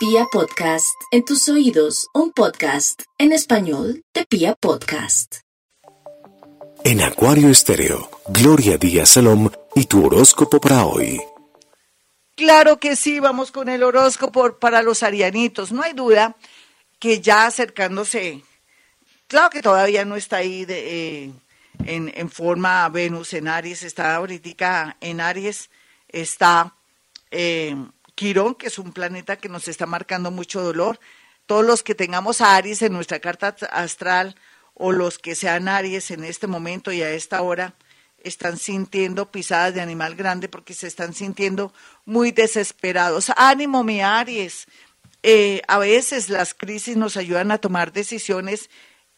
Pia Podcast, en tus oídos, un podcast en español de Pia Podcast. En Acuario Estéreo, Gloria Díaz Salom y tu horóscopo para hoy. Claro que sí, vamos con el horóscopo para los arianitos. No hay duda que ya acercándose, claro que todavía no está ahí de, eh, en, en, forma Venus en Aries, está ahorita en Aries, está eh, Quirón, que es un planeta que nos está marcando mucho dolor. Todos los que tengamos a Aries en nuestra carta astral o los que sean Aries en este momento y a esta hora, están sintiendo pisadas de animal grande porque se están sintiendo muy desesperados. Ánimo, mi Aries. Eh, a veces las crisis nos ayudan a tomar decisiones.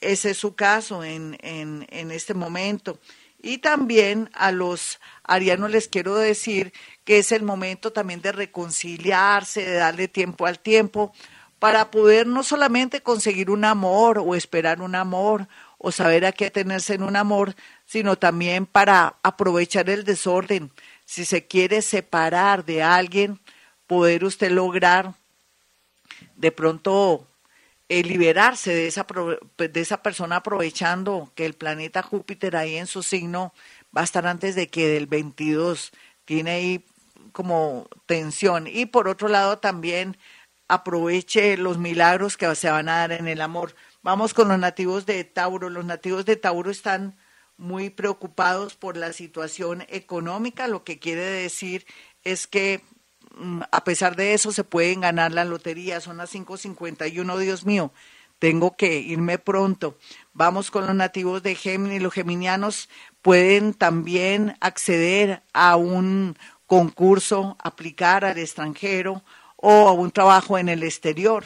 Ese es su caso en, en, en este momento. Y también a los arianos les quiero decir que es el momento también de reconciliarse, de darle tiempo al tiempo, para poder no solamente conseguir un amor o esperar un amor o saber a qué atenerse en un amor, sino también para aprovechar el desorden. Si se quiere separar de alguien, poder usted lograr de pronto eh, liberarse de esa, de esa persona aprovechando que el planeta Júpiter ahí en su signo va a estar antes de que del 22 tiene ahí como tensión. Y por otro lado también aproveche los milagros que se van a dar en el amor. Vamos con los nativos de Tauro. Los nativos de Tauro están muy preocupados por la situación económica, lo que quiere decir es que a pesar de eso se pueden ganar la lotería, son las 5.51, Dios mío, tengo que irme pronto. Vamos con los nativos de Géminis, los geminianos pueden también acceder a un concurso, aplicar al extranjero o a un trabajo en el exterior.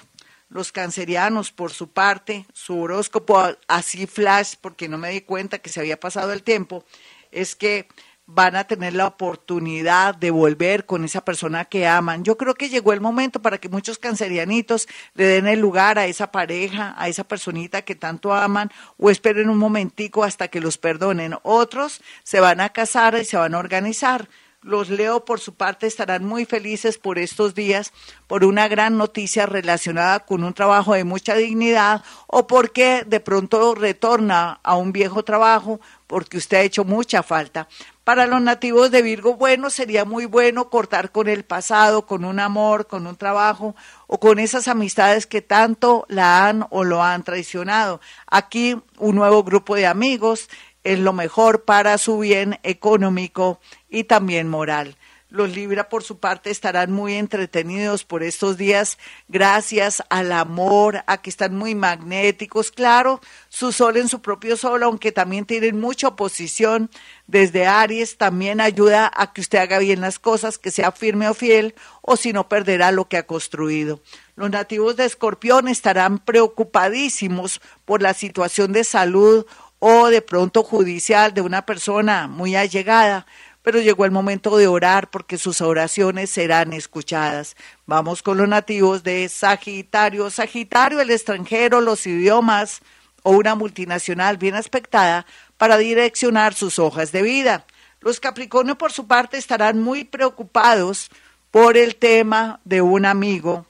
Los cancerianos, por su parte, su horóscopo así flash, porque no me di cuenta que se había pasado el tiempo, es que van a tener la oportunidad de volver con esa persona que aman. Yo creo que llegó el momento para que muchos cancerianitos le den el lugar a esa pareja, a esa personita que tanto aman, o esperen un momentico hasta que los perdonen. Otros se van a casar y se van a organizar. Los Leo, por su parte, estarán muy felices por estos días, por una gran noticia relacionada con un trabajo de mucha dignidad o porque de pronto retorna a un viejo trabajo porque usted ha hecho mucha falta. Para los nativos de Virgo, bueno, sería muy bueno cortar con el pasado, con un amor, con un trabajo o con esas amistades que tanto la han o lo han traicionado. Aquí un nuevo grupo de amigos es lo mejor para su bien económico y también moral. Los Libra, por su parte, estarán muy entretenidos por estos días gracias al amor, a que están muy magnéticos. Claro, su sol en su propio sol, aunque también tienen mucha oposición desde Aries, también ayuda a que usted haga bien las cosas, que sea firme o fiel, o si no perderá lo que ha construido. Los nativos de Escorpión estarán preocupadísimos por la situación de salud o de pronto judicial de una persona muy allegada, pero llegó el momento de orar porque sus oraciones serán escuchadas. Vamos con los nativos de Sagitario. Sagitario, el extranjero, los idiomas o una multinacional bien aspectada para direccionar sus hojas de vida. Los Capricornio, por su parte, estarán muy preocupados por el tema de un amigo,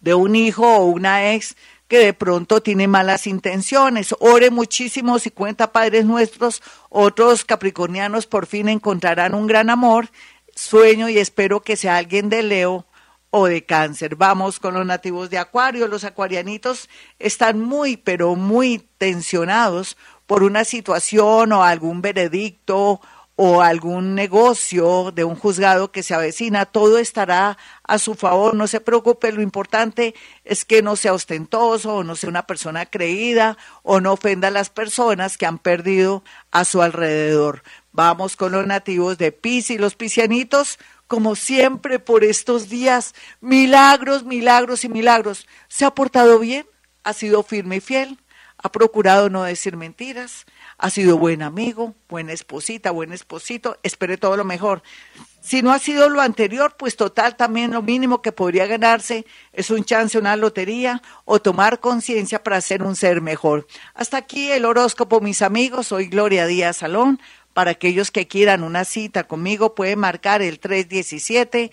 de un hijo o una ex que de pronto tiene malas intenciones. Ore muchísimo si cuenta Padres Nuestros, otros capricornianos por fin encontrarán un gran amor. Sueño y espero que sea alguien de Leo o de cáncer. Vamos con los nativos de Acuario. Los acuarianitos están muy, pero muy tensionados por una situación o algún veredicto o algún negocio de un juzgado que se avecina, todo estará a su favor, no se preocupe, lo importante es que no sea ostentoso o no sea una persona creída o no ofenda a las personas que han perdido a su alrededor. Vamos con los nativos de Pis los pisianitos, como siempre por estos días, milagros, milagros y milagros. ¿Se ha portado bien? ¿Ha sido firme y fiel? ¿Ha procurado no decir mentiras? ha sido buen amigo, buena esposita, buen esposito, espere todo lo mejor. Si no ha sido lo anterior, pues total también lo mínimo que podría ganarse es un chance, una lotería o tomar conciencia para ser un ser mejor. Hasta aquí el horóscopo, mis amigos. Soy Gloria Díaz Salón. Para aquellos que quieran una cita conmigo, pueden marcar el 317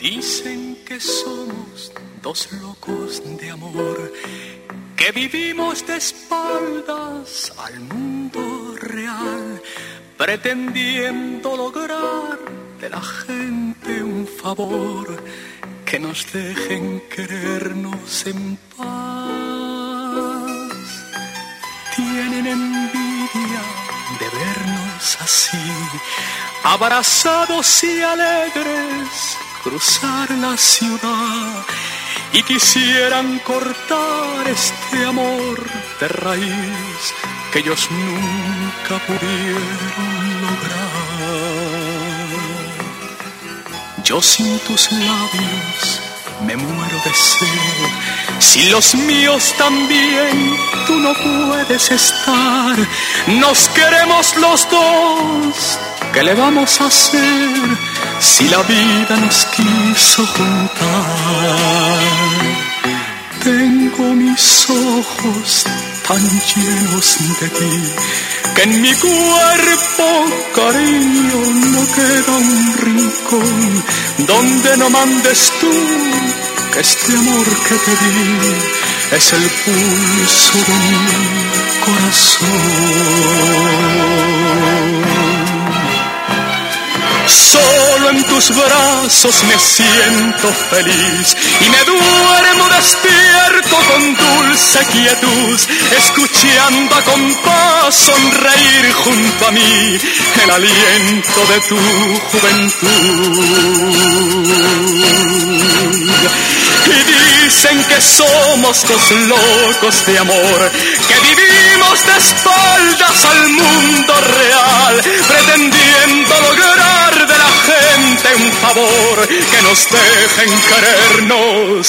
Dicen que somos dos locos de amor, que vivimos de espaldas al mundo real, pretendiendo lograr de la gente un favor, que nos dejen querernos en paz. Tienen envidia de vernos así, abrazados y alegres cruzar la ciudad y quisieran cortar este amor de raíz que ellos nunca pudieron lograr. Yo sin tus labios me muero de sed. Si los míos también tú no puedes estar, nos queremos los dos. ¿Qué le vamos a hacer? Si la vida nos quiso juntar. Tengo mis ojos tan llenos de ti que en mi cuerpo, cariño, no queda un rincón donde no mandes tú que este amor que te di es el pulso de mi corazón. Solo en tus brazos me siento feliz y me duermo despierto con dulce quietud, escuchando a compás sonreír junto a mí el aliento de tu juventud. Y dicen que somos dos locos de amor, que vivimos de espaldas al mundo real, pretendiendo lograr gente un favor, que nos dejen querernos.